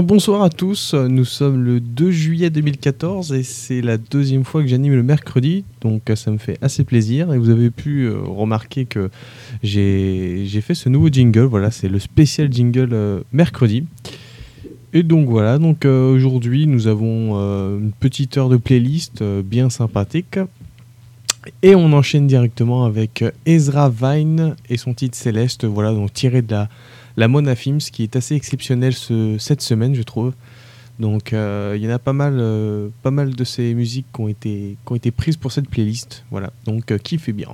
bonsoir à tous. Nous sommes le 2 juillet 2014 et c'est la deuxième fois que j'anime le mercredi, donc ça me fait assez plaisir. Et vous avez pu euh, remarquer que j'ai fait ce nouveau jingle. Voilà, c'est le spécial jingle euh, mercredi. Et donc voilà, donc euh, aujourd'hui nous avons euh, une petite heure de playlist euh, bien sympathique. Et on enchaîne directement avec euh, Ezra Vine et son titre Céleste, voilà, donc tiré de la, la Mona Films, qui est assez exceptionnel ce- cette semaine, je trouve. Donc euh, il y en a pas mal, euh, pas mal de ces musiques qui ont été, qui ont été prises pour cette playlist. Voilà, donc euh, kiffez bien.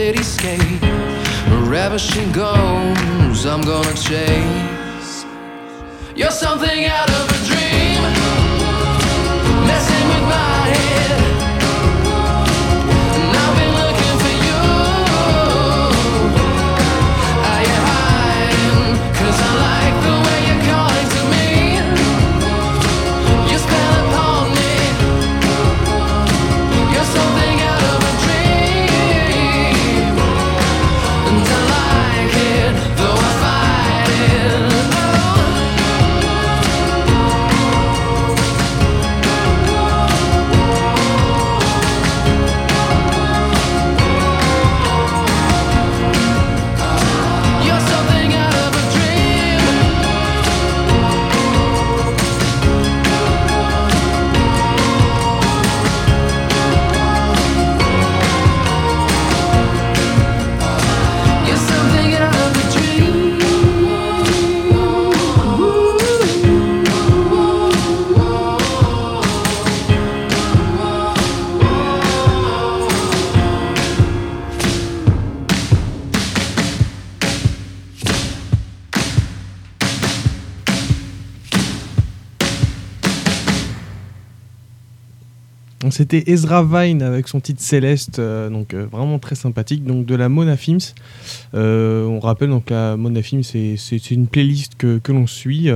Cityscape. Wherever she goes, I'm gonna chase. You're something out of C'était Ezra Vine avec son titre Céleste, euh, donc euh, vraiment très sympathique. Donc de la Mona Films. Euh, on rappelle donc la Mona Films, c'est une playlist que, que l'on suit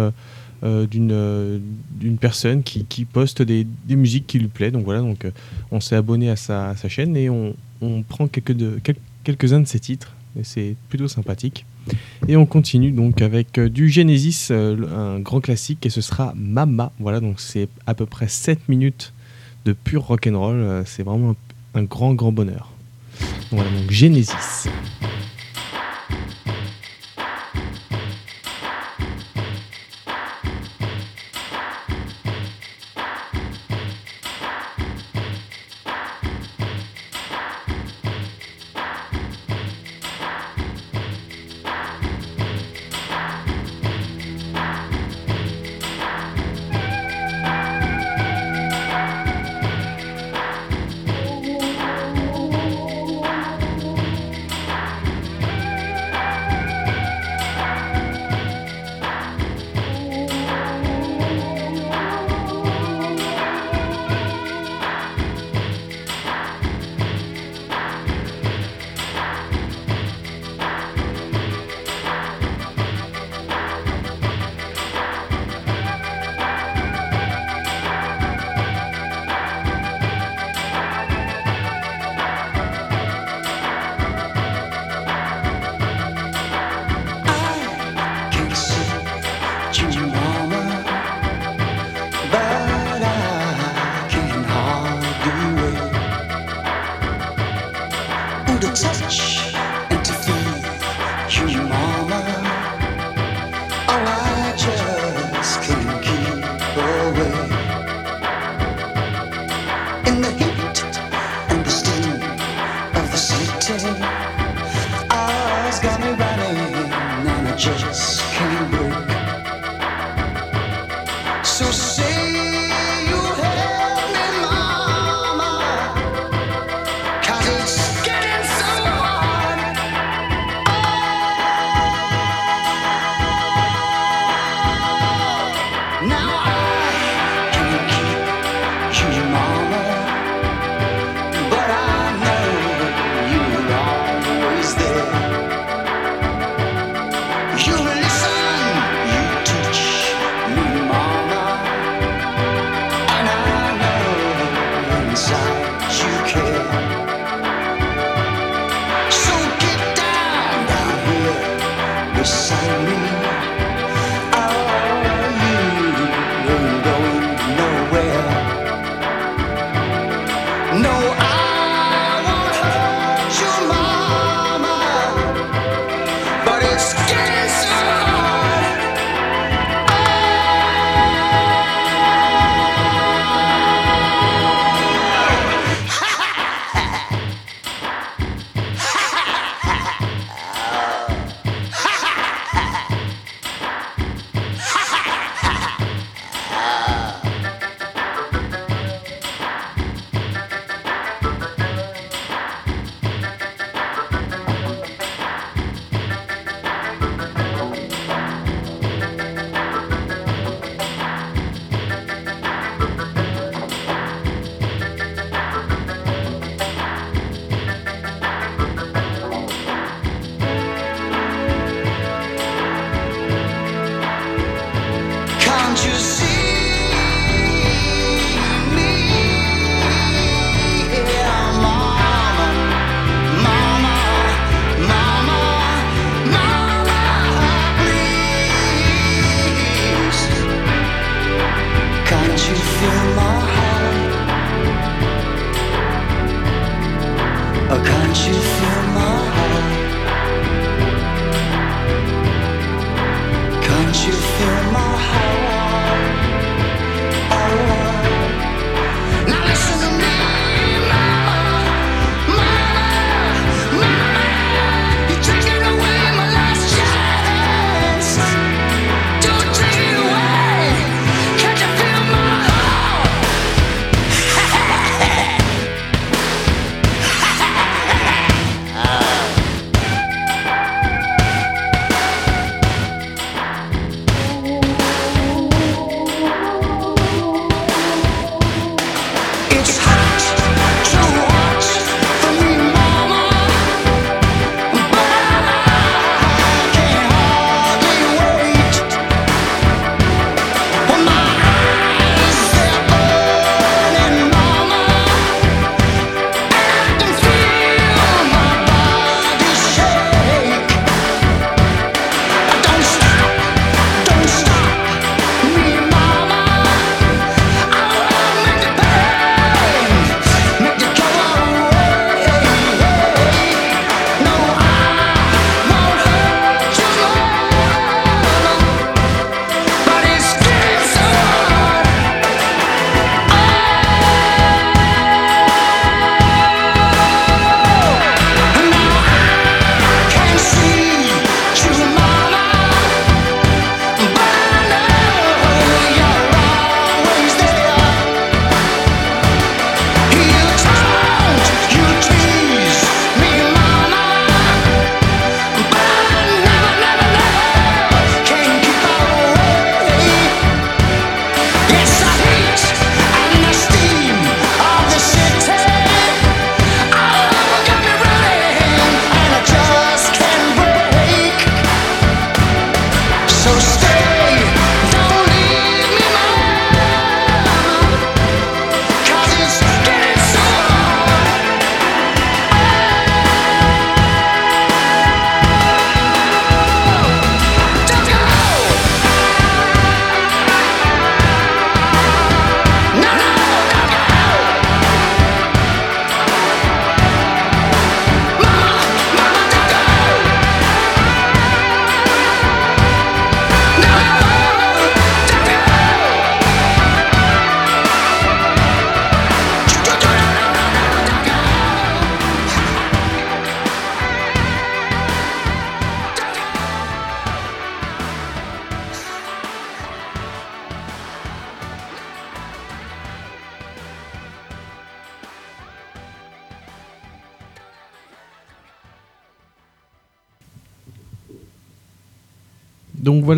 d'une d'une personne qui, poste des, des musiques qui lui plaît. Donc voilà, donc on s'est abonné à sa, chaîne et on, on prend quelques de, quel- quelques-uns de ses titres. Et c'est plutôt sympathique. Et on continue donc avec du Genesis, un grand classique, et ce sera Mama. Voilà, donc c'est à peu près 7 minutes de pur rock'n'roll. euh, C'est vraiment un, grand, grand bonheur. Voilà, donc Genesis.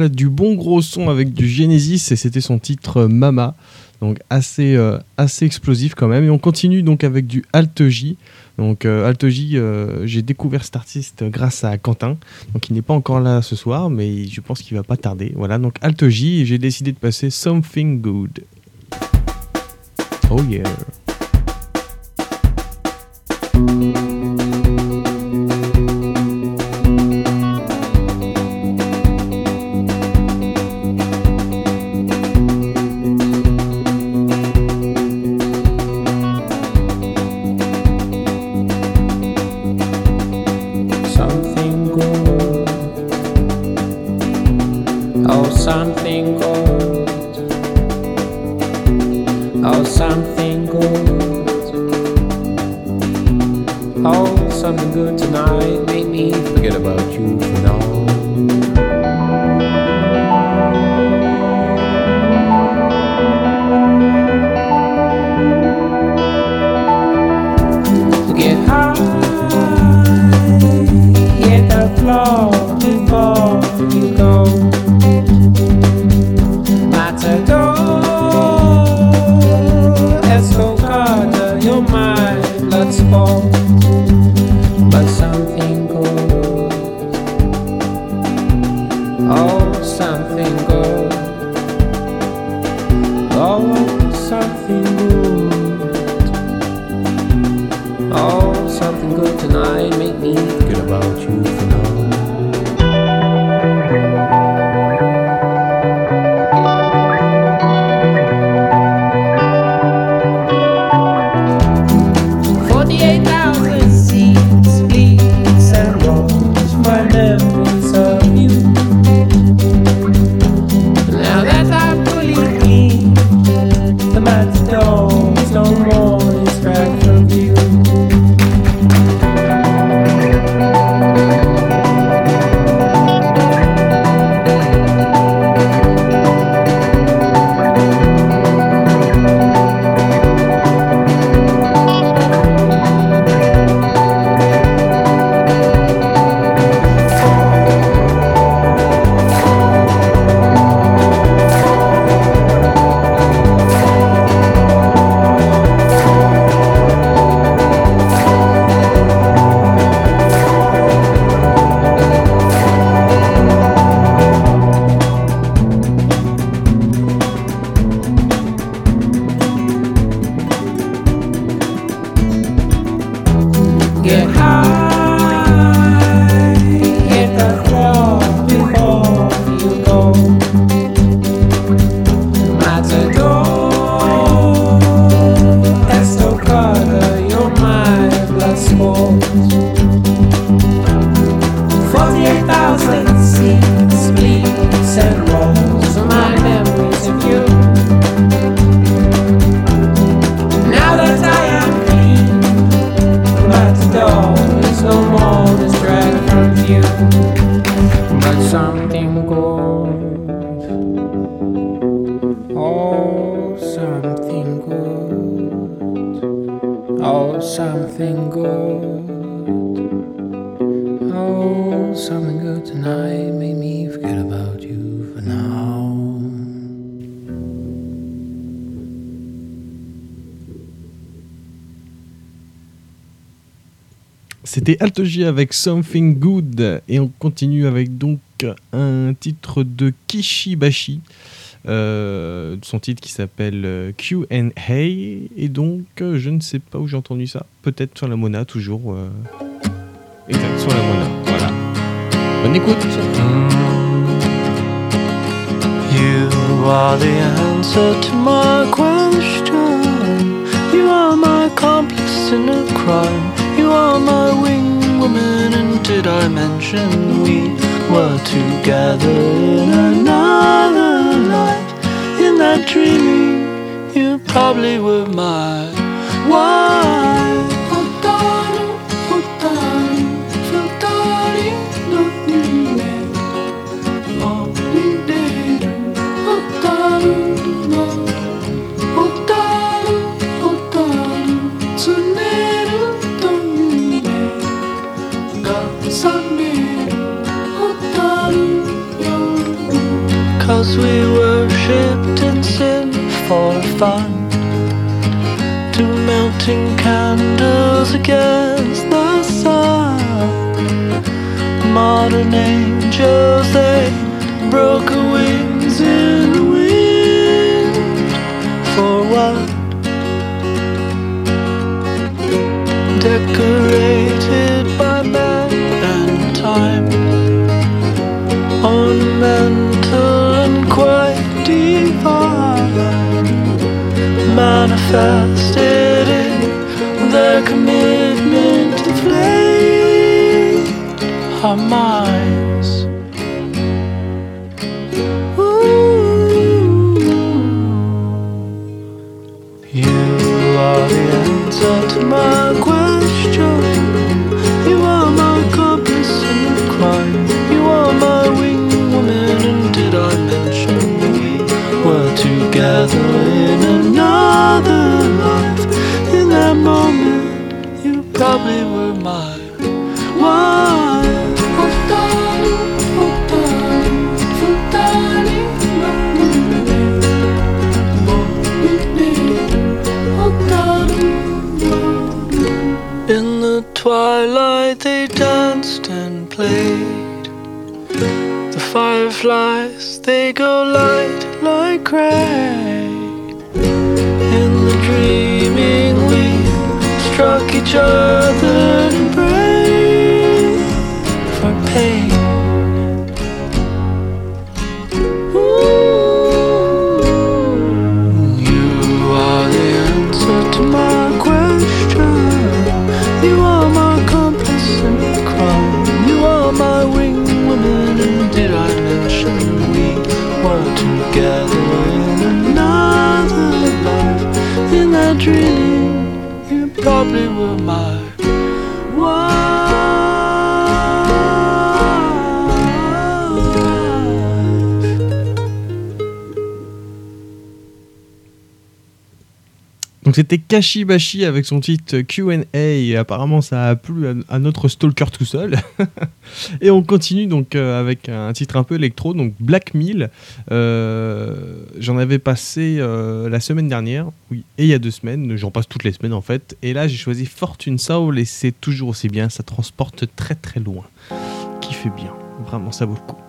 Du bon gros son avec du Genesis et c'était son titre euh, Mama. Donc assez, euh, assez explosif quand même. Et on continue donc avec du Alt J. Donc euh, Alt J, euh, j'ai découvert cet artiste grâce à Quentin. Donc il n'est pas encore là ce soir, mais je pense qu'il va pas tarder. Voilà, donc Alt J, j'ai décidé de passer Something Good. Oh yeah. C'était Alt J avec Something Good et on continue avec donc un titre de Kishibashi, euh, son titre qui s'appelle euh, Q&A et donc euh, je ne sais pas où j'ai entendu ça, peut-être sur la Mona toujours. sur la Mona, voilà. Bonne écoute You are the answer to my question. You are my accomplice in a crime. You are my wing woman. And did I mention we were together in another life? In that dream, you probably were my wife. 선비를 어떤 영웅 Cause we worshipped in sin for fun. To melting candles against the sun. Modern angels, they broke wings in the wind For what? Decorate Sunsteading the commitment to play our mind. Struck each other and pray for pain. You are the answer to my question. You are my accomplice in crime. You are my wing woman, did I mention we were together in another life? In that dream, probably. C'était Kashibashi avec son titre Q&A apparemment ça a plu à, à notre stalker tout seul. et on continue donc euh, avec un titre un peu électro, donc Black Mill. Euh, J'en avais passé euh, la semaine dernière, oui, et il y a deux semaines, j'en passe toutes les semaines en fait. Et là j'ai choisi Fortune Soul et c'est toujours aussi bien, ça transporte très très loin. Qui fait bien, vraiment ça vaut le coup.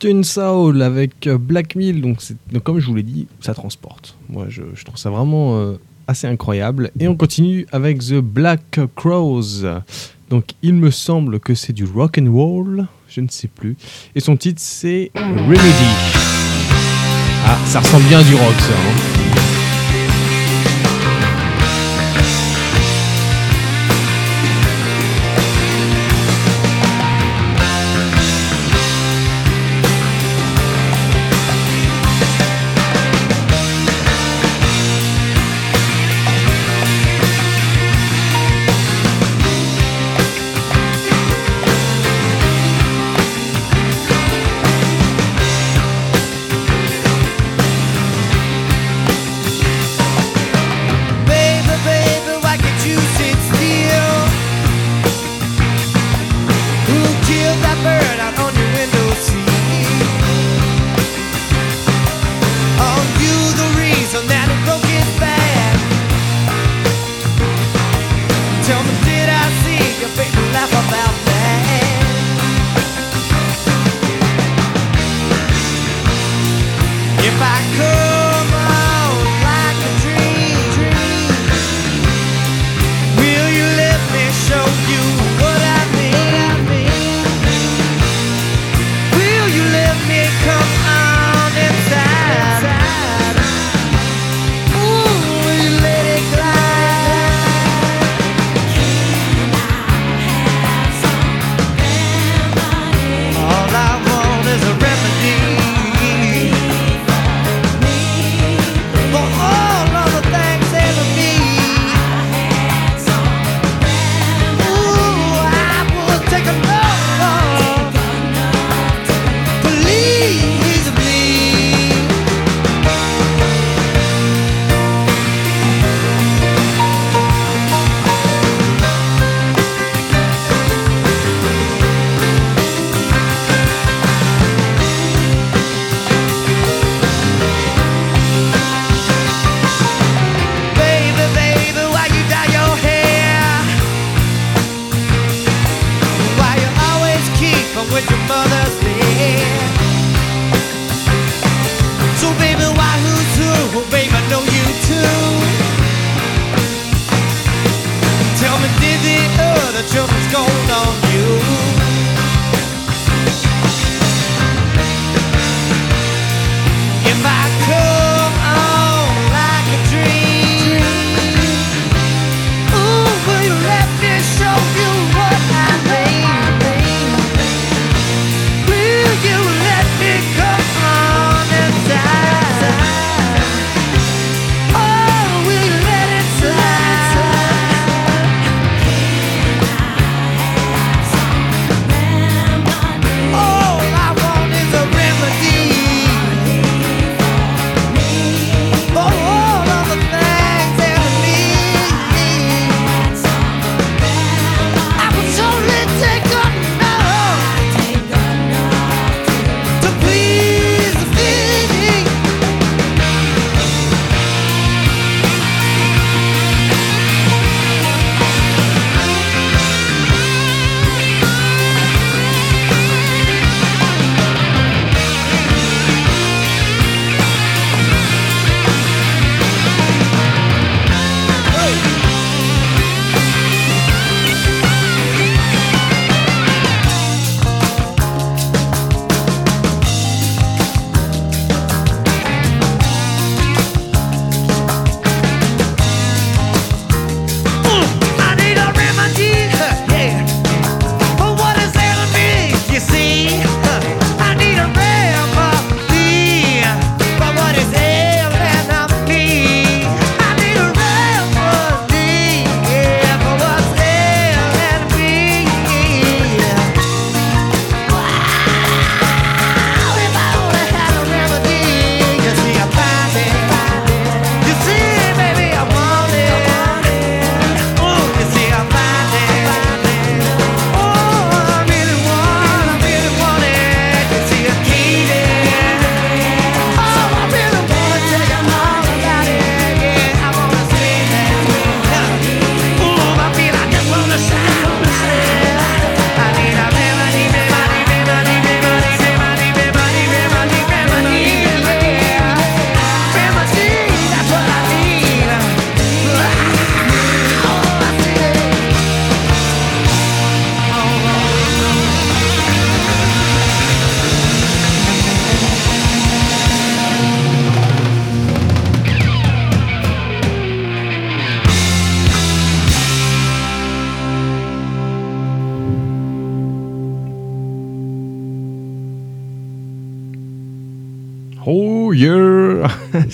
Tune Soul avec euh, Black Mill. Donc, comme je vous l'ai dit, ça transporte. Moi, je, trouve ça vraiment euh, assez incroyable. Et on continue avec The Black Crows. Donc, il me semble que c'est du rock and roll. Je ne sais plus. Et son titre, c'est Remedy. Ah, ça ressemble bien à du rock, ça. Hein.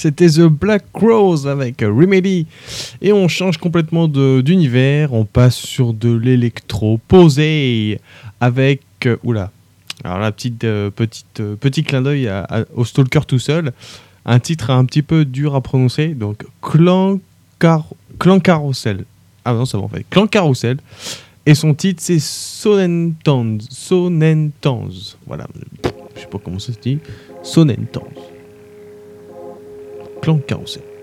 C'était The Black Rose avec Remedy. Et on change complètement d'univers. On passe sur de l'électro posé avec. euh, oula. Alors la petite, euh, petite, euh, petit clin d'œil au Stalker tout seul. Un titre un petit peu dur à prononcer. Donc Clan, Car- Clan Carousel. Ah non, ça va en fait. Clan Carousel. Et son titre c'est Sonentans. Sonentans. Voilà. Je sais pas comment ça se dit. Sonentans. Clan Carousel.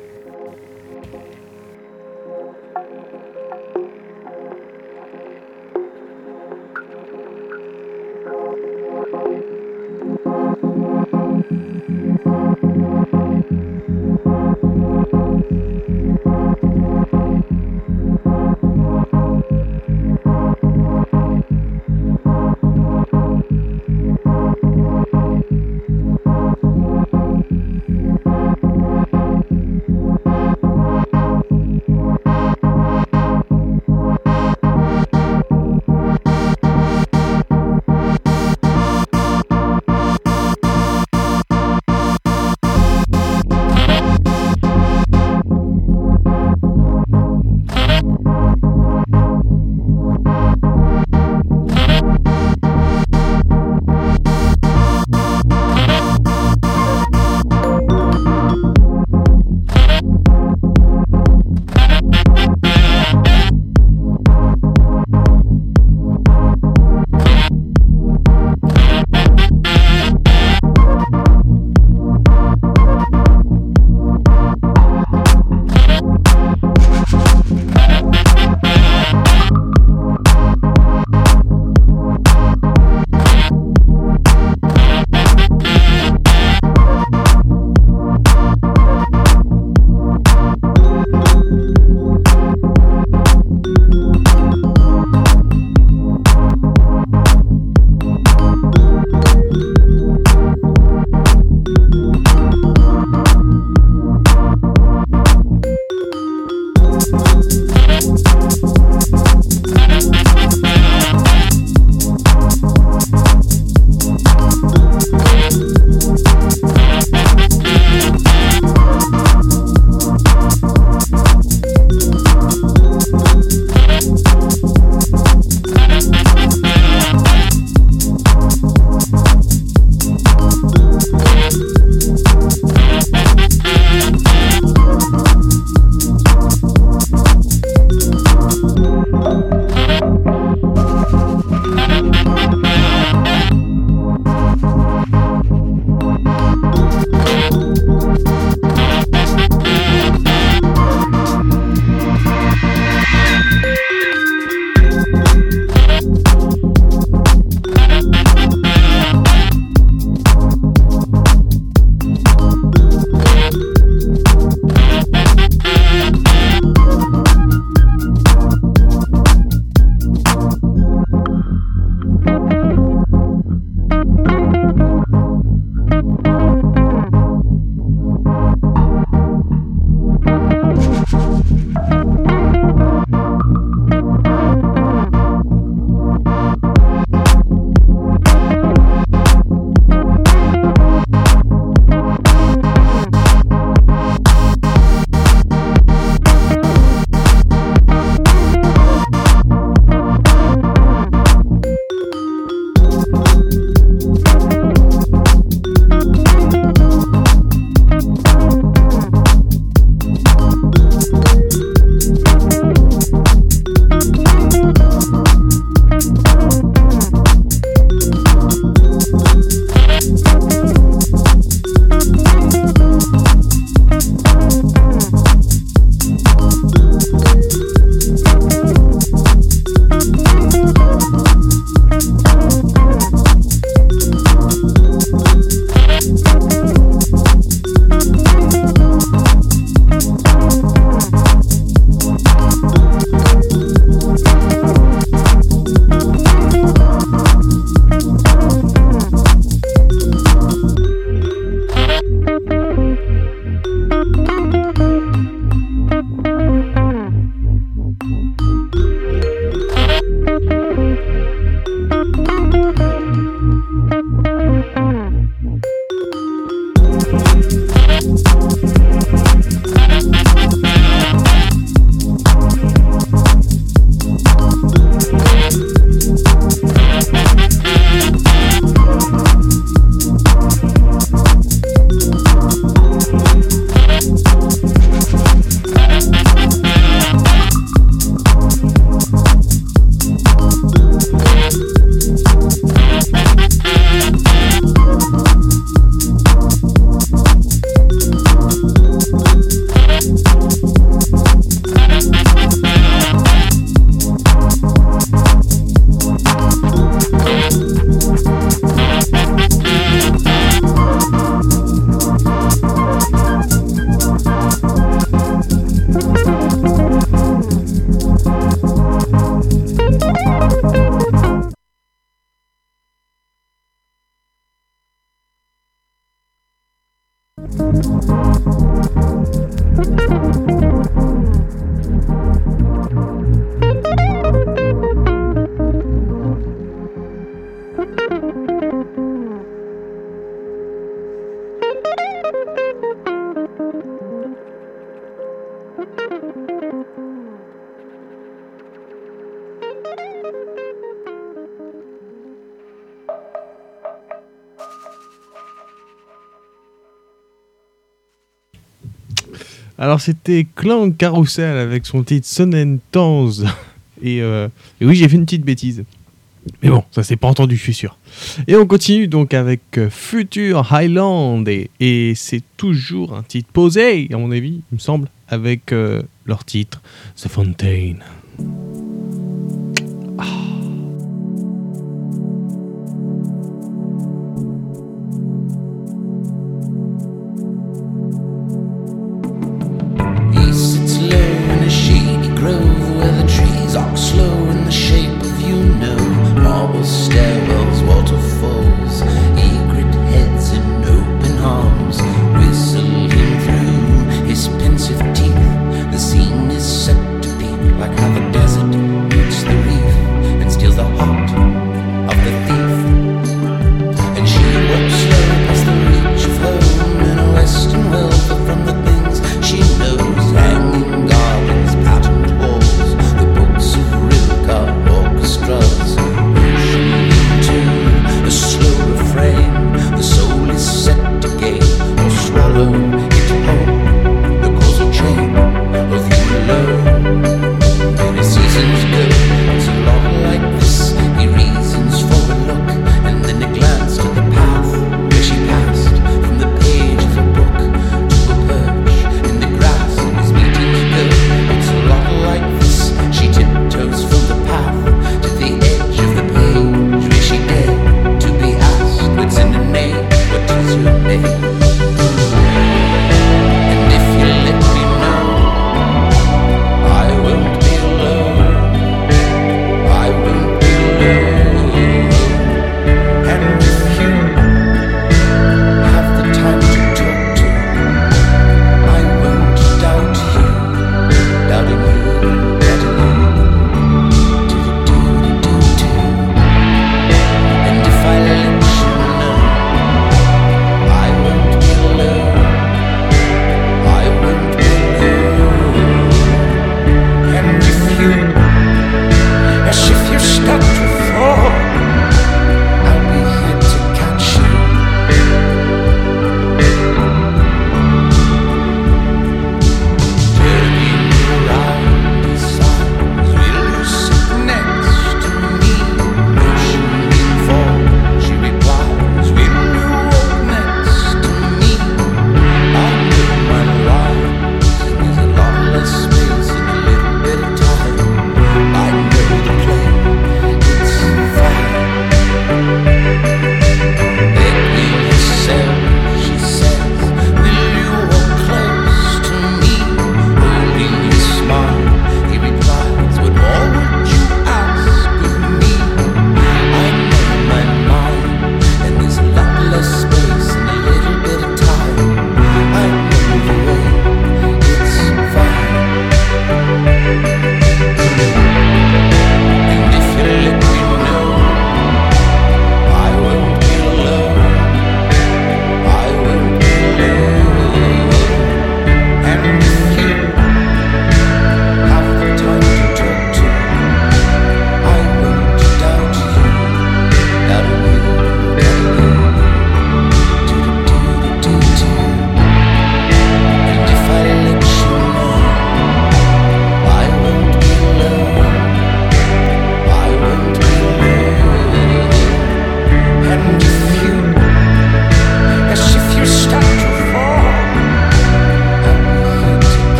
Alors c'était Clan Carousel avec son titre Tans. Et, euh, et oui, j'ai fait une petite bêtise. Mais bon, ça s'est pas entendu, je suis sûr. Et on continue donc avec euh, Future Highland. Et, c'est toujours un titre posé, à mon avis, il me semble, avec euh, leur titre The Fountain.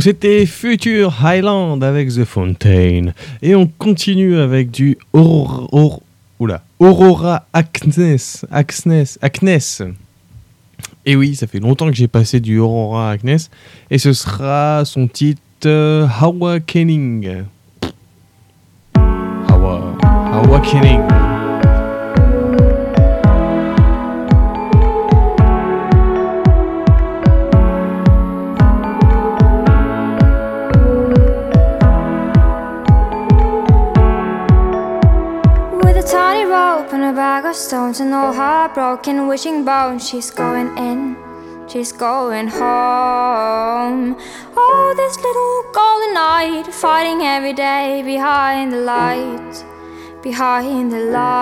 C'était Future Highland avec The Fountain. Et on continue avec du Aurora, Aur- oula, Aurora Acnes. Acnes. Acnes. Et oui, ça fait longtemps que j'ai passé du Aurora Acnes. Et ce sera son titre euh, Awakening. Awa- Awakening. With bag of stones and all her broken wishing bones, she's going in, she's going home. Oh, this little golden knight fighting every day behind the light, behind the light.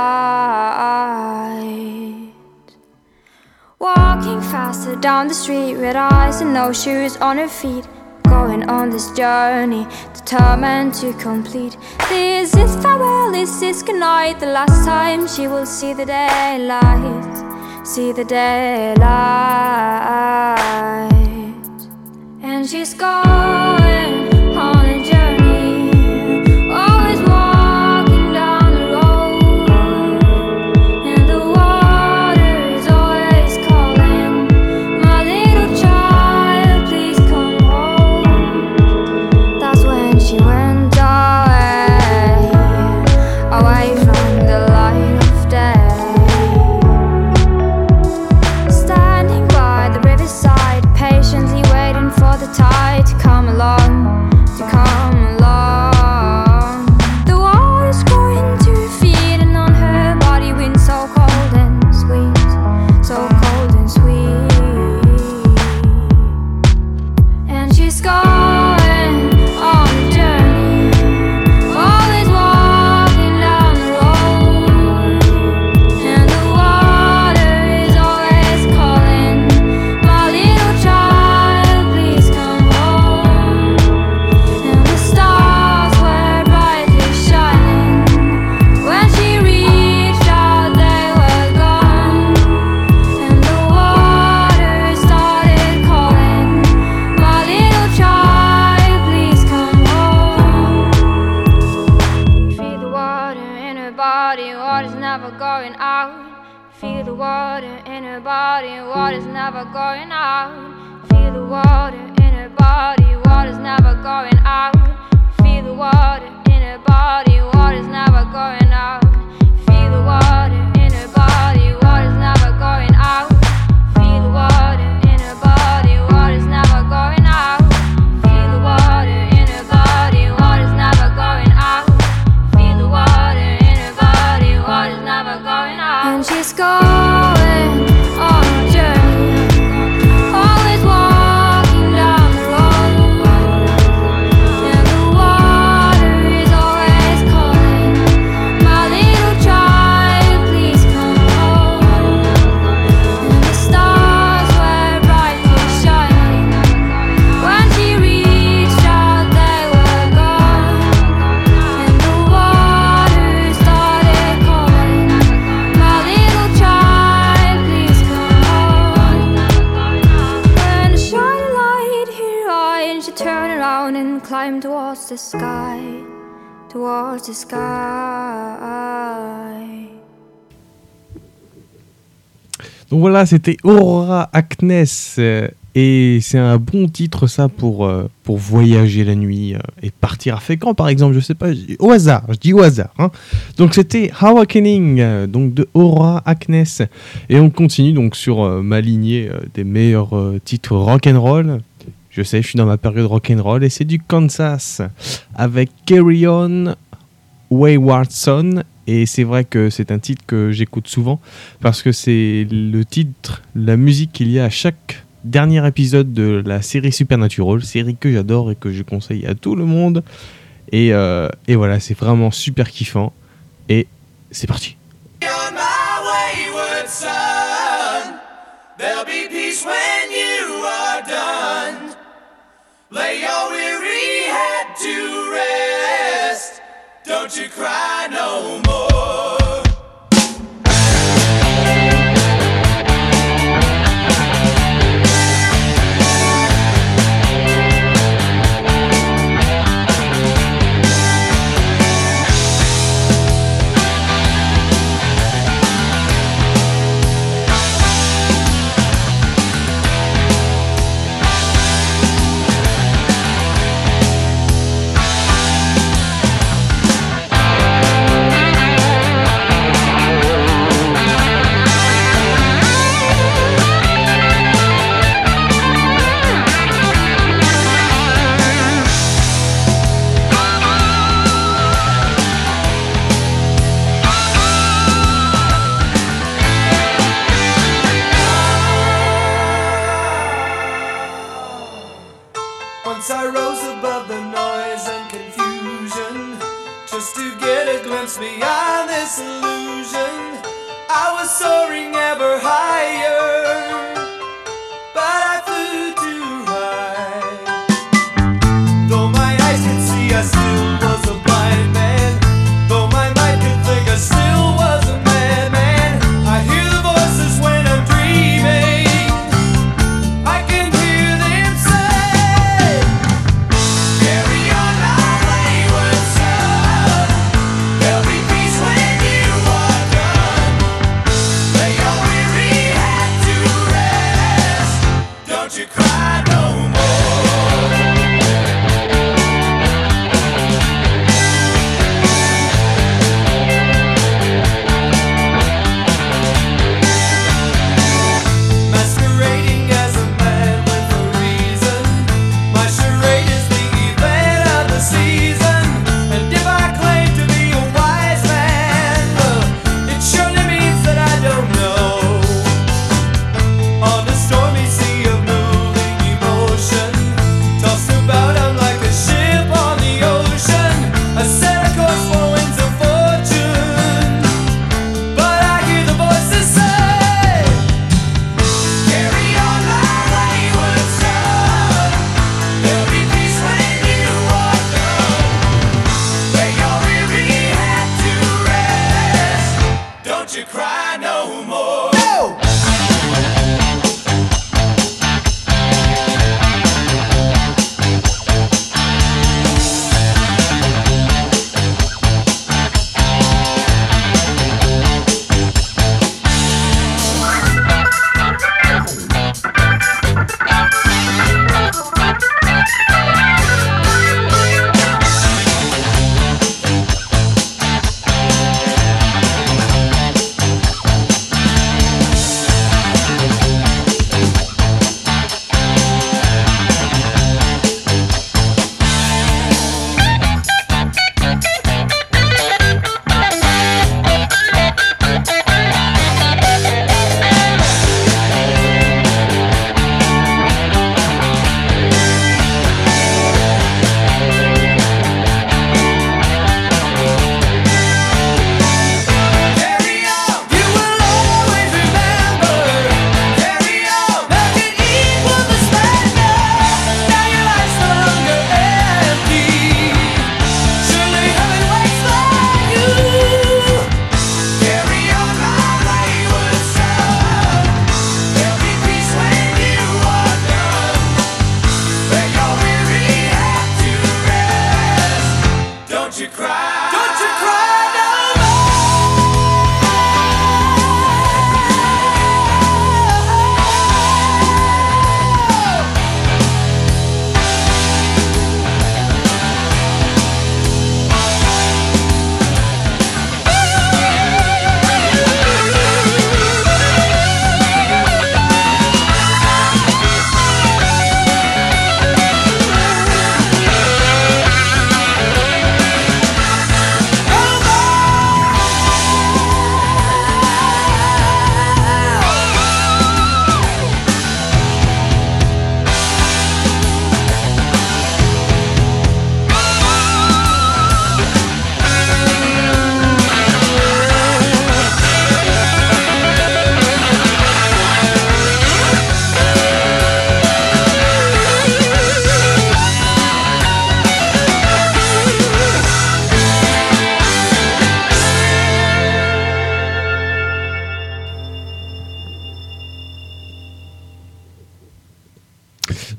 Walking faster down the street with eyes and no shoes on her feet. Going on this journey, determined to complete. This is farewell, this is goodnight. The last time she will see the daylight, see the daylight. And she's going body, water's never going out. Feel the water in her body, water's never going out. Feel the water in her body, water's never going out. Feel the water in her body, water's never going out. Donc voilà, c'était Aurora Acnes. euh, Et c'est un bon titre, ça, pour, euh, pour voyager la nuit euh, et partir à Fécamp, par exemple. Je sais pas, au hasard, je dis au hasard. hein. Donc c'était Awakening, donc de Aurora Acnes. Et on continue donc sur ma lignée des meilleurs titres rock'n'roll. Je sais, je suis dans ma période rock'n'roll et c'est du Kansas avec Carry On Wayward Son. Et c'est vrai que c'est un titre que j'écoute souvent parce que c'est le titre, la musique qu'il y a à chaque dernier épisode de la série Supernatural, série que j'adore et que je conseille à tout le monde. Et, euh, voilà, c'est vraiment super kiffant. Et c'est parti. Don't you cry no more.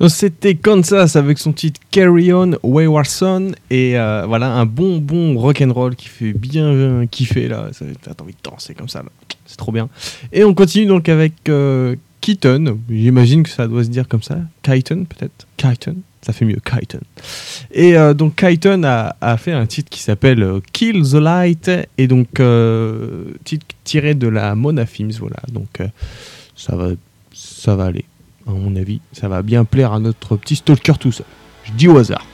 C'était Kansas avec son titre Carry On Wayward Son et euh, voilà un bon bon rock and roll qui fait bien euh, kiffer là. T'as envie de danser comme ça, c'est trop bien. Et on continue donc avec euh, Keaton. J'imagine que ça doit se dire comme ça. Keaton peut-être? Keaton, ça fait mieux. Keaton. Et euh, donc Keaton a, fait un titre qui s'appelle euh, Kill the Light et donc titre tiré de la Mona Films. Voilà donc ça va ça va aller à mon avis, ça va bien plaire à notre petit stalker tout seul. Je dis au hasard.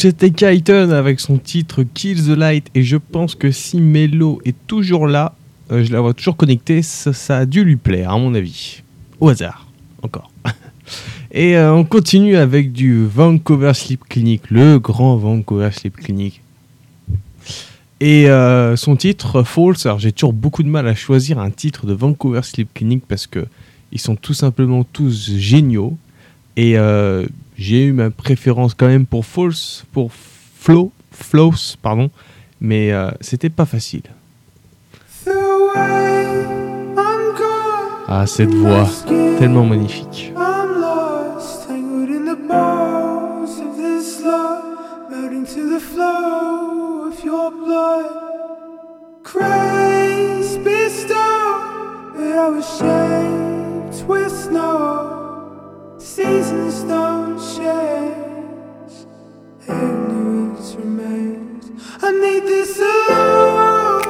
C'était Kaiten avec son titre Kill the Light et je pense que si Melo est toujours là, euh, je la vois toujours connectée, ça, ça a dû lui plaire à mon avis. Au hasard, encore. et euh, on continue avec du Vancouver Sleep Clinic, le grand Vancouver Sleep Clinic. Et euh, son titre False, alors j'ai toujours beaucoup de mal à choisir un titre de Vancouver Sleep Clinic parce que ils sont tout simplement tous géniaux. Et euh, j'ai eu ma préférence quand même pour False, pour Flow, Flows, pardon, mais euh, c'était pas facile. Ah, cette voix, tellement magnifique. Grace bestowed, but I was shaped with snow. Seasons don't change, ignorance remains. I need this alone.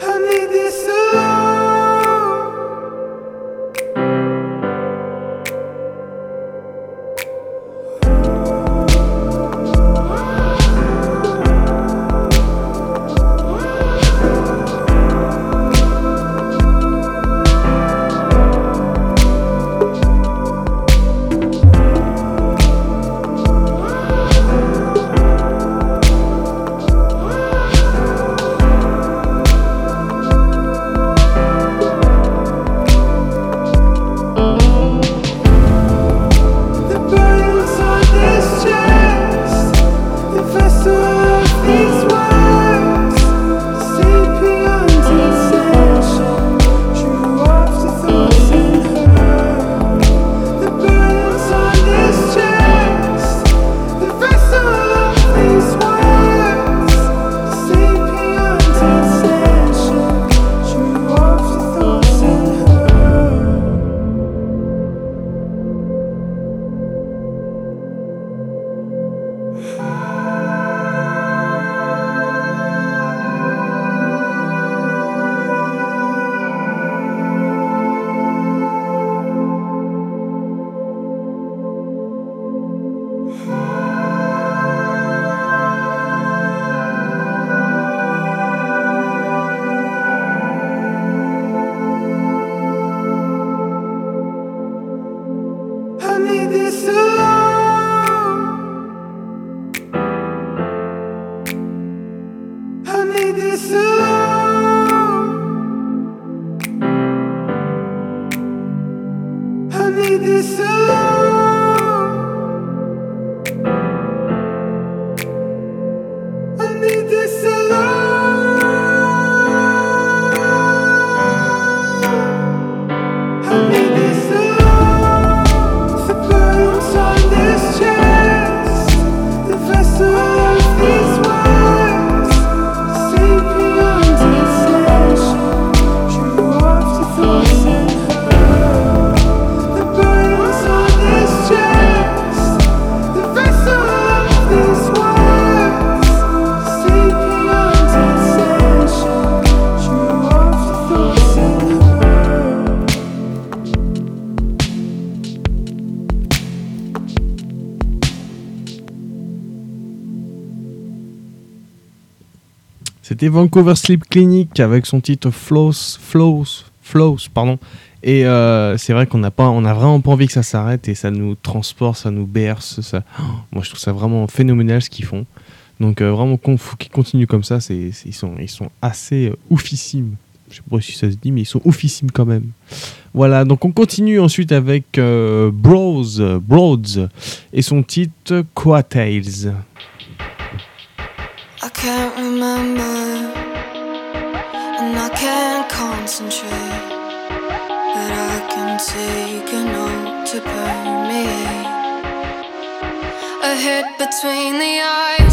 I need this alone. C'était Vancouver Sleep Clinic avec son titre Flows, Flows, Flows, pardon. Et euh, c'est vrai qu'on n'a pas, on a vraiment pas envie que ça s'arrête et ça nous transporte, ça nous berce. Ça... Moi, je trouve ça vraiment phénoménal ce qu'ils font. Donc euh, vraiment, faut qu'ils continuent comme ça. Ils sont, ils sont assez euh, oufissimes. Je sais pas si ça se dit, mais ils sont oufissimes quand même. Voilà. Donc on continue ensuite avec euh, Bros, Broads et son titre Coattails. I can't remember can't concentrate, but I can take a note to permeate. A hit between the eyes,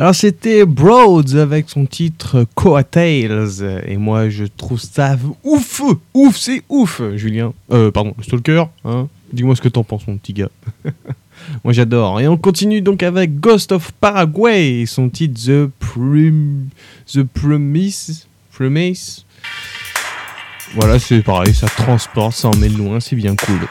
Alors c'était Broads avec son titre Coattails et moi je trouve ça ouf, ouf, c'est ouf, Julien. Euh, pardon, Stalker, hein Dis-moi ce que t'en penses, mon petit gars. moi j'adore. Et on continue donc avec Ghost of Paraguay son titre The Prim... The Promise, Promise. Voilà, c'est pareil, ça transporte, ça emmène loin, c'est bien cool.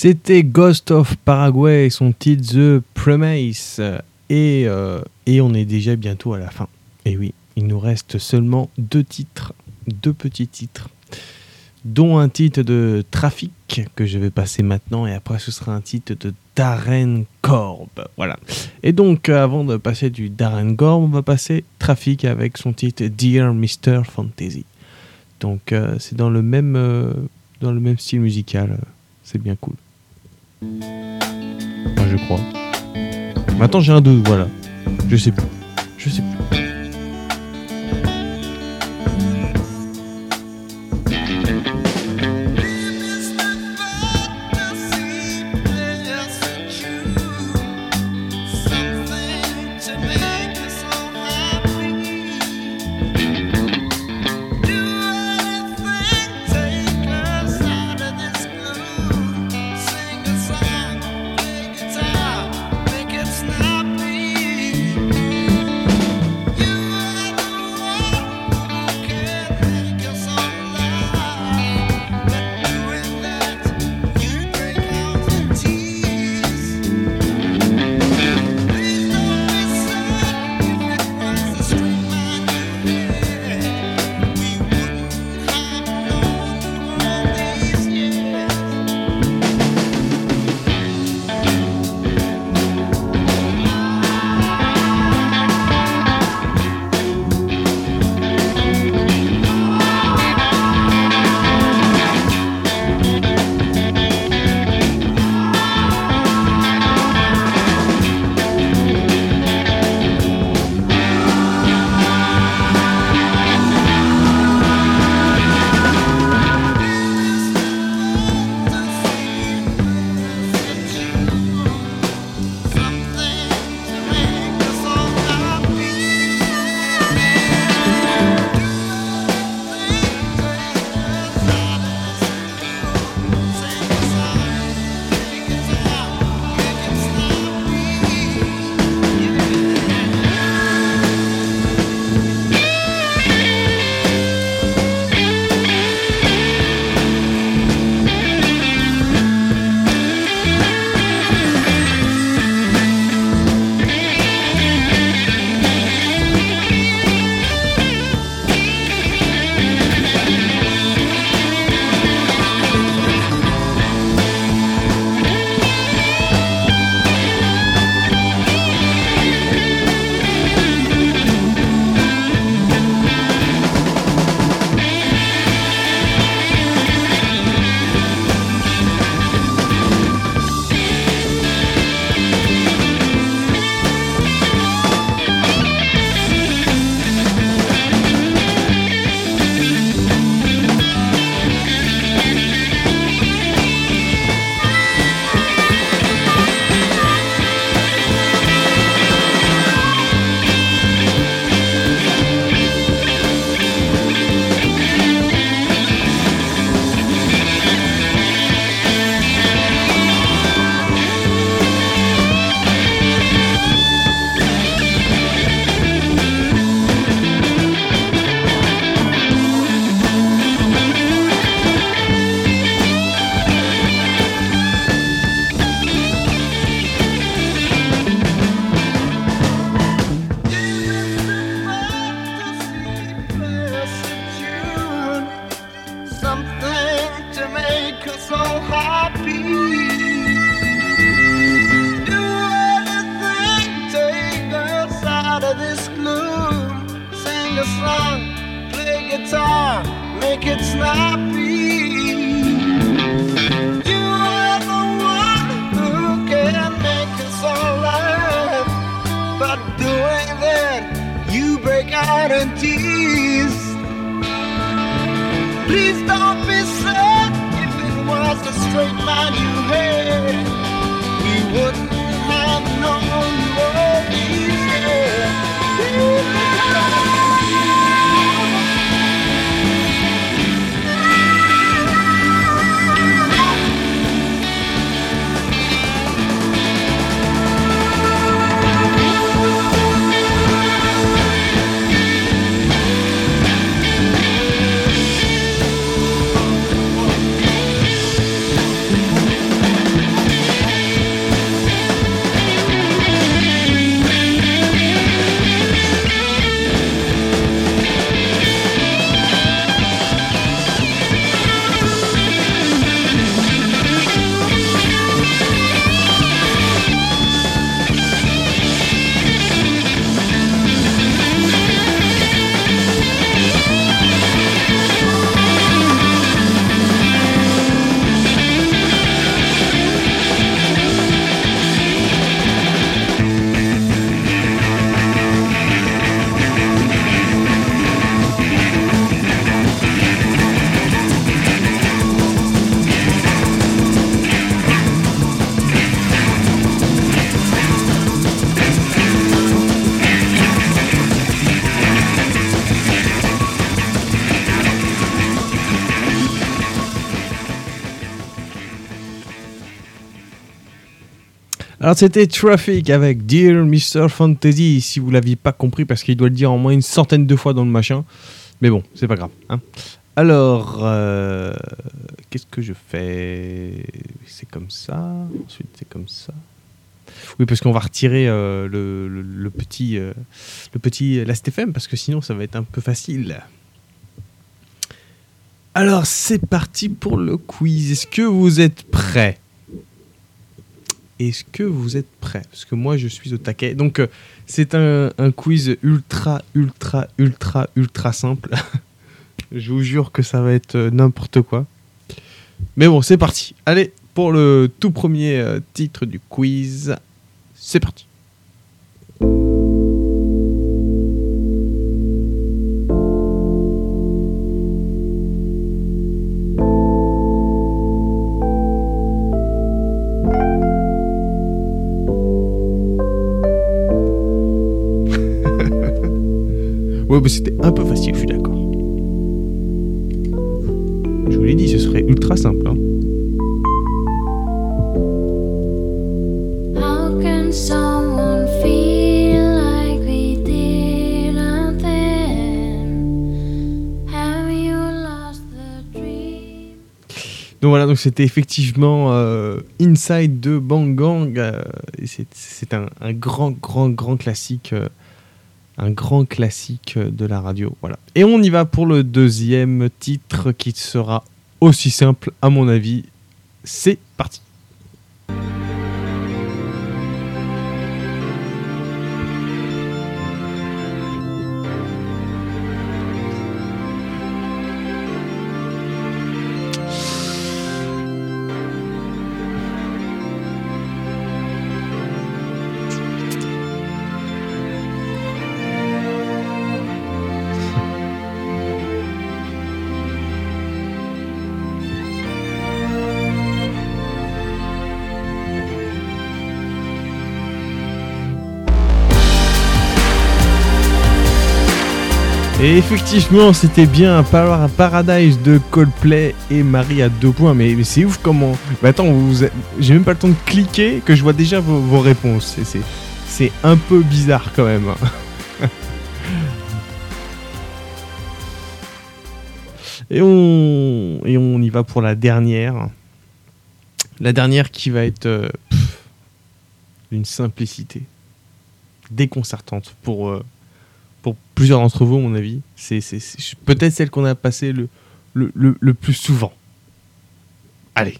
C'était Ghost of Paraguay et son titre The Premise. Et, euh, et on est déjà bientôt à la fin. Et oui, il nous reste seulement deux titres, deux petits titres, dont un titre de Trafic que je vais passer maintenant et après ce sera un titre de Darren Korb. Voilà. Et donc avant de passer du Darren Korb, on va passer Trafic avec son titre Dear Mr. Fantasy. Donc euh, c'est dans le même euh, dans le même style musical. C'est bien cool. Enfin, je crois. Maintenant j'ai un doute, voilà. Je sais plus. Je sais plus. Alors c'était Traffic avec Dear Mr. Fantasy, si vous l'aviez pas compris, parce qu'il doit le dire au moins une centaine de fois dans le machin. Mais bon, c'est pas grave. hein. Alors, euh, qu'est-ce que je fais? C'est comme ça, ensuite c'est comme ça. Oui, parce qu'on va retirer euh, le, petit, euh, le petit Last parce que sinon ça va être un peu facile. Alors c'est parti pour le quiz. Est-ce que vous êtes prêts? Est-ce que vous êtes prêts Parce que moi je suis au taquet. Donc euh, c'est un, quiz ultra, ultra, ultra, ultra simple. je vous jure que ça va être euh, n'importe quoi. Mais bon, c'est parti. Allez, pour le tout premier euh, titre du quiz, c'est parti. Un peu facile, je suis d'accord. Je vous l'ai dit, ce serait ultra simple. hein. Donc voilà, donc c'était effectivement euh, Inside de Bang Gang. euh, c'est c'est un, un grand, grand, grand classique. euh, un grand classique de la radio. Voilà. Et on y va pour le deuxième titre qui sera aussi simple, à mon avis. C'est parti. Effectivement, c'était bien Par- Paradise de Coldplay et Marie à deux points. Mais, c'est ouf comment. Mais attends, vous, j'ai même pas le temps de cliquer que je vois déjà vos, réponses. C'est- un peu bizarre quand même. et, on, et on y va pour la dernière. La dernière qui va être euh, d'une simplicité déconcertante pour. euh, pour plusieurs d'entre vous, à mon avis. C'est peut-être celle qu'on a passée le- le plus souvent. Allez.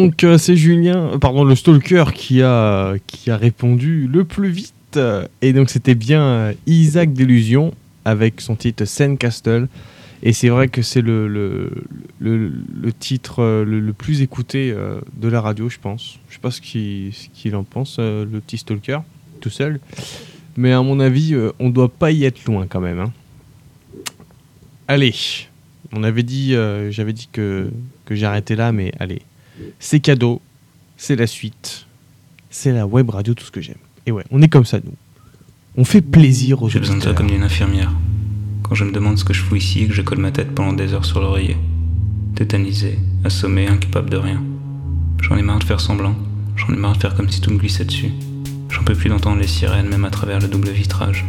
Donc euh, c'est Julien, euh, pardon, le stalker qui a, qui a répondu le plus vite. Et donc c'était bien euh, Isaac Delusion avec son titre Sandcastle. Et c'est vrai que c'est le, le, titre le, plus écouté de la radio, je pense. Je sais pas ce qu'il en pense, le petit stalker, tout seul. Mais à mon avis, on doit pas y être loin quand même. hein. Allez, on avait dit, j'avais dit que, que j'arrêtais là, mais allez, c'est cadeau, c'est la suite, c'est la web radio, tout ce que j'aime. Et ouais, on est comme ça, nous. On fait plaisir aux J'ai besoin de toi comme d'une infirmière. Quand je me demande ce que je fous ici et que je colle ma tête pendant des heures sur l'oreiller. Tétanisé, assommé, incapable de rien. J'en ai marre de faire semblant. J'en ai marre de faire comme si tout me glissait dessus. J'en peux plus d'entendre les sirènes, même à travers le double vitrage.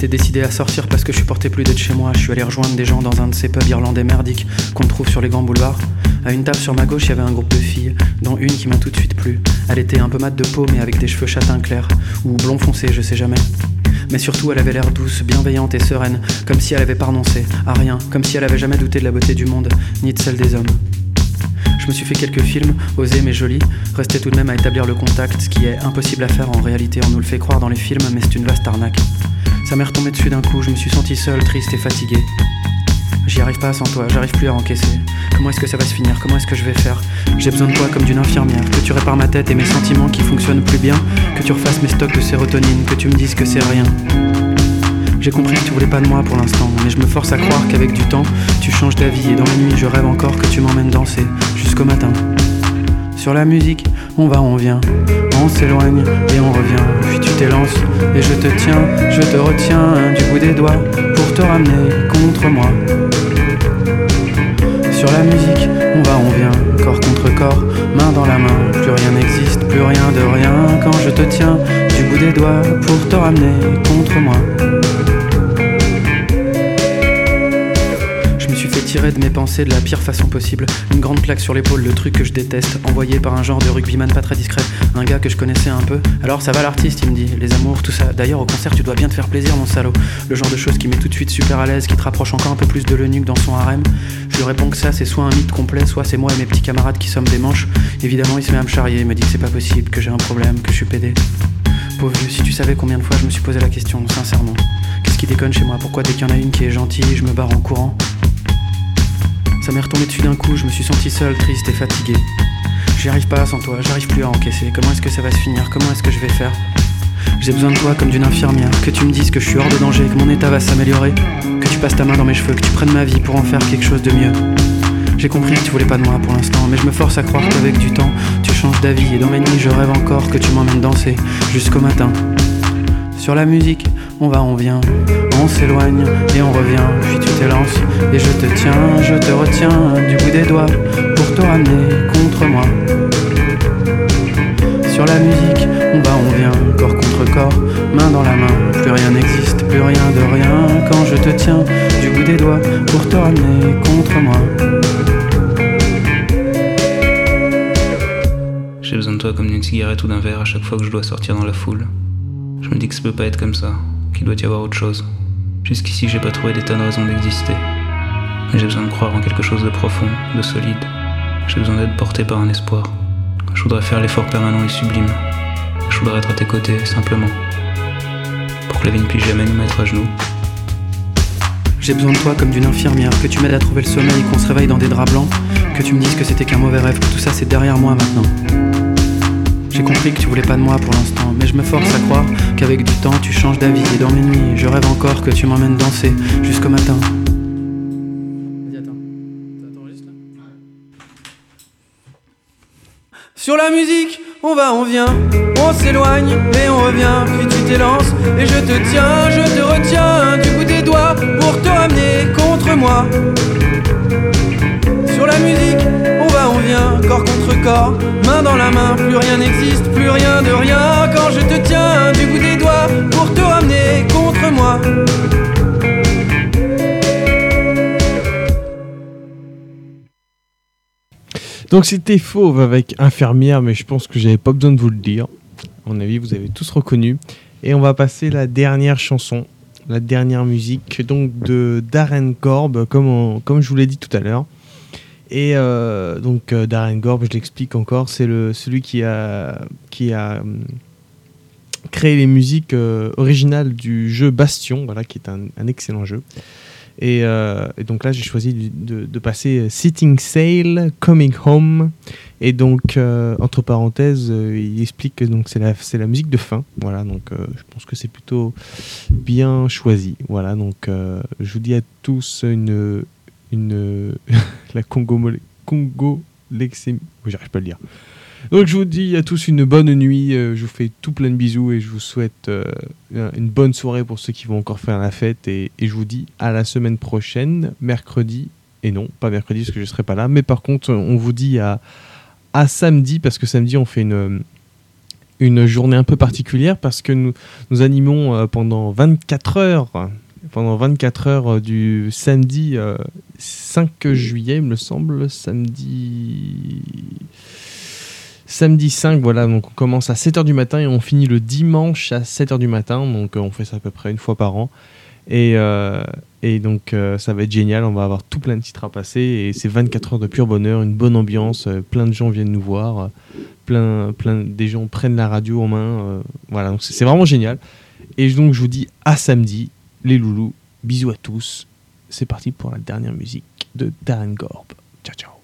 M'étais décidé à sortir parce que je supportais plus d'être chez moi. Je suis allé rejoindre des gens dans un de ces pubs irlandais merdiques qu'on trouve sur les grands boulevards. À une table sur ma gauche, il y avait un groupe de filles, dont une qui m'a tout de suite plu. Elle était un peu mate de peau, mais avec des cheveux châtain clair, ou blond foncé, je sais jamais. Mais surtout, elle avait l'air douce, bienveillante et sereine, comme si elle avait pas renoncé à rien, comme si elle avait jamais douté de la beauté du monde, ni de celle des hommes. Je me suis fait quelques films, osés mais jolis, restait tout de même à établir le contact, ce qui est impossible à faire en réalité, on nous le fait croire dans les films, mais c'est une vaste arnaque. Ça m'est retombé dessus d'un coup, je me suis senti seul, triste et fatigué. J'y arrive pas sans toi, j'arrive plus à encaisser. Comment est-ce que ça va se finir? Comment est-ce que je vais faire? J'ai besoin de toi comme d'une infirmière, que tu répares ma tête et mes sentiments qui fonctionnent plus bien, que tu refasses mes stocks de sérotonine, que tu me dises que c'est rien? J'ai compris que tu voulais pas de moi pour l'instant, mais je me force à croire qu'avec du temps, tu changes d'avis et dans les nuits, je rêve encore que tu m'emmènes danser jusqu'au matin. Sur la musique, on va, on vient, on s'éloigne et on revient. Puis tu t'élances et je te tiens, je te retiens du bout des doigts pour te ramener contre moi. Sur la musique, on va, on vient, corps contre corps, main dans la main. Plus rien n'existe, plus rien de rien quand je te tiens du bout des doigts pour te ramener contre moi. Tirer de mes pensées de la pire façon possible. Une grande plaque sur l'épaule, le truc que je déteste, envoyé par un genre de rugbyman pas très discret, un gars que je connaissais un peu. Alors ça va l'artiste, il me dit, les amours, tout ça. D'ailleurs au concert tu dois bien te faire plaisir mon salaud. Le genre de choses qui met tout de suite super à l'aise, qui te rapproche encore un peu plus de l'eunuque dans son harem. Je lui réponds que ça c'est soit un mythe complet, soit c'est moi et mes petits camarades qui sommes des manches. Évidemment il se met à me charrier, il me dit que c'est pas possible, que j'ai un problème, que je suis pédé. Pauvre si tu savais combien de fois je me suis posé la question, sincèrement. Qu'est-ce qui déconne chez moi? Pourquoi dès qu'il y en a une qui est gentille, je me barre en courant? Ça m'est retombé dessus d'un coup, je me suis senti seul, triste et fatigué. J'y arrive pas sans toi, j'arrive plus à encaisser. Comment est-ce que ça va se finir? Comment est-ce que je vais faire? J'ai besoin de toi comme d'une infirmière, que tu me dises que je suis hors de danger, que mon état va s'améliorer, que tu passes ta main dans mes cheveux, que tu prennes ma vie pour en faire quelque chose de mieux. J'ai compris que tu voulais pas de moi pour l'instant, mais je me force à croire qu'avec du temps, tu changes d'avis et dans mes nuits, je rêve encore que tu m'emmènes danser jusqu'au matin. Sur la musique, on va, on vient, on s'éloigne et on revient, puis tu t'élances et je te tiens, je te retiens du bout des doigts pour te ramener contre moi. Sur la musique, on va, on vient, corps contre corps, main dans la main, plus rien n'existe, plus rien de rien quand je te tiens du bout des doigts pour te ramener contre moi. J'ai besoin de toi comme d'une cigarette ou d'un verre à chaque fois que je dois sortir dans la foule. Je me dis que ça peut pas être comme ça, qu'il doit y avoir autre chose. Jusqu'ici, j'ai pas trouvé des tas de raisons d'exister. Mais j'ai besoin de croire en quelque chose de profond, de solide. J'ai besoin d'être porté par un espoir. Je voudrais faire l'effort permanent et sublime. Je voudrais être à tes côtés, simplement. Pour que la vie ne puisse jamais nous mettre à genoux. J'ai besoin de toi comme d'une infirmière, que tu m'aides à trouver le sommeil, qu'on se réveille dans des draps blancs, que tu me dises que c'était qu'un mauvais rêve, que tout ça c'est derrière moi maintenant. J'ai compris que tu voulais pas de moi pour l'instant, mais je me force à croire qu'avec du temps tu changes d'avis et dans mes nuits, je rêve encore que tu m'emmènes danser jusqu'au matin. Sur la musique, on va, on vient, on s'éloigne et on revient, puis tu t'élances et je te tiens, je te retiens du bout des doigts pour te ramener contre moi. Sur la musique, on va, on vient, corps contre corps, main dans la main, plus rien n'existe, plus rien de rien quand je te tiens du bout des doigts pour te ramener contre moi. Donc c'était Fauve avec Infirmière, mais je pense que j'avais pas besoin de vous le dire. À mon avis, vous avez tous reconnu. Et on va passer la dernière chanson, la dernière musique, donc de Darren Korb, comme, comme je vous l'ai dit tout à l'heure. Et euh, donc euh, Darren Korb, je l'explique encore, c'est le, celui qui a, qui a hum, créé les musiques euh, originales du jeu Bastion, voilà, qui est un, excellent jeu. Et, euh, donc là, j'ai choisi de, de passer Sitting Sail, Coming Home. Et donc, euh, entre parenthèses, euh, il explique que donc, c'est, la, c'est la musique de fin. Voilà, donc euh, je pense que c'est plutôt bien choisi. Voilà, donc euh, je vous dis à tous une. Une la Congo. Congo lexémie. Oui, j'arrive pas à le dire. Donc je vous dis à tous une bonne nuit, euh, je vous fais tout plein de bisous et je vous souhaite euh, une bonne soirée pour ceux qui vont encore faire la fête et, et je vous dis à la semaine prochaine, mercredi, et non, pas mercredi parce que je serai pas là, mais par contre on vous dit à, à samedi parce que samedi on fait une, une journée un peu particulière parce que nous, nous animons euh, pendant 24 heures, pendant 24 heures euh, du samedi euh, 5 juillet il me semble, samedi... Samedi 5, voilà, donc on commence à 7h du matin et on finit le dimanche à 7h du matin, donc euh, on fait ça à peu près une fois par an. Et, euh, et donc euh, ça va être génial, on va avoir tout plein de titres à passer et c'est 24 heures de pur bonheur, une bonne ambiance, euh, plein de gens viennent nous voir, euh, plein, plein des gens prennent la radio en main, euh, voilà, donc c'est vraiment génial. Et donc je vous dis à samedi, les loulous, bisous à tous, c'est parti pour la dernière musique de Darren Gorb. Ciao ciao.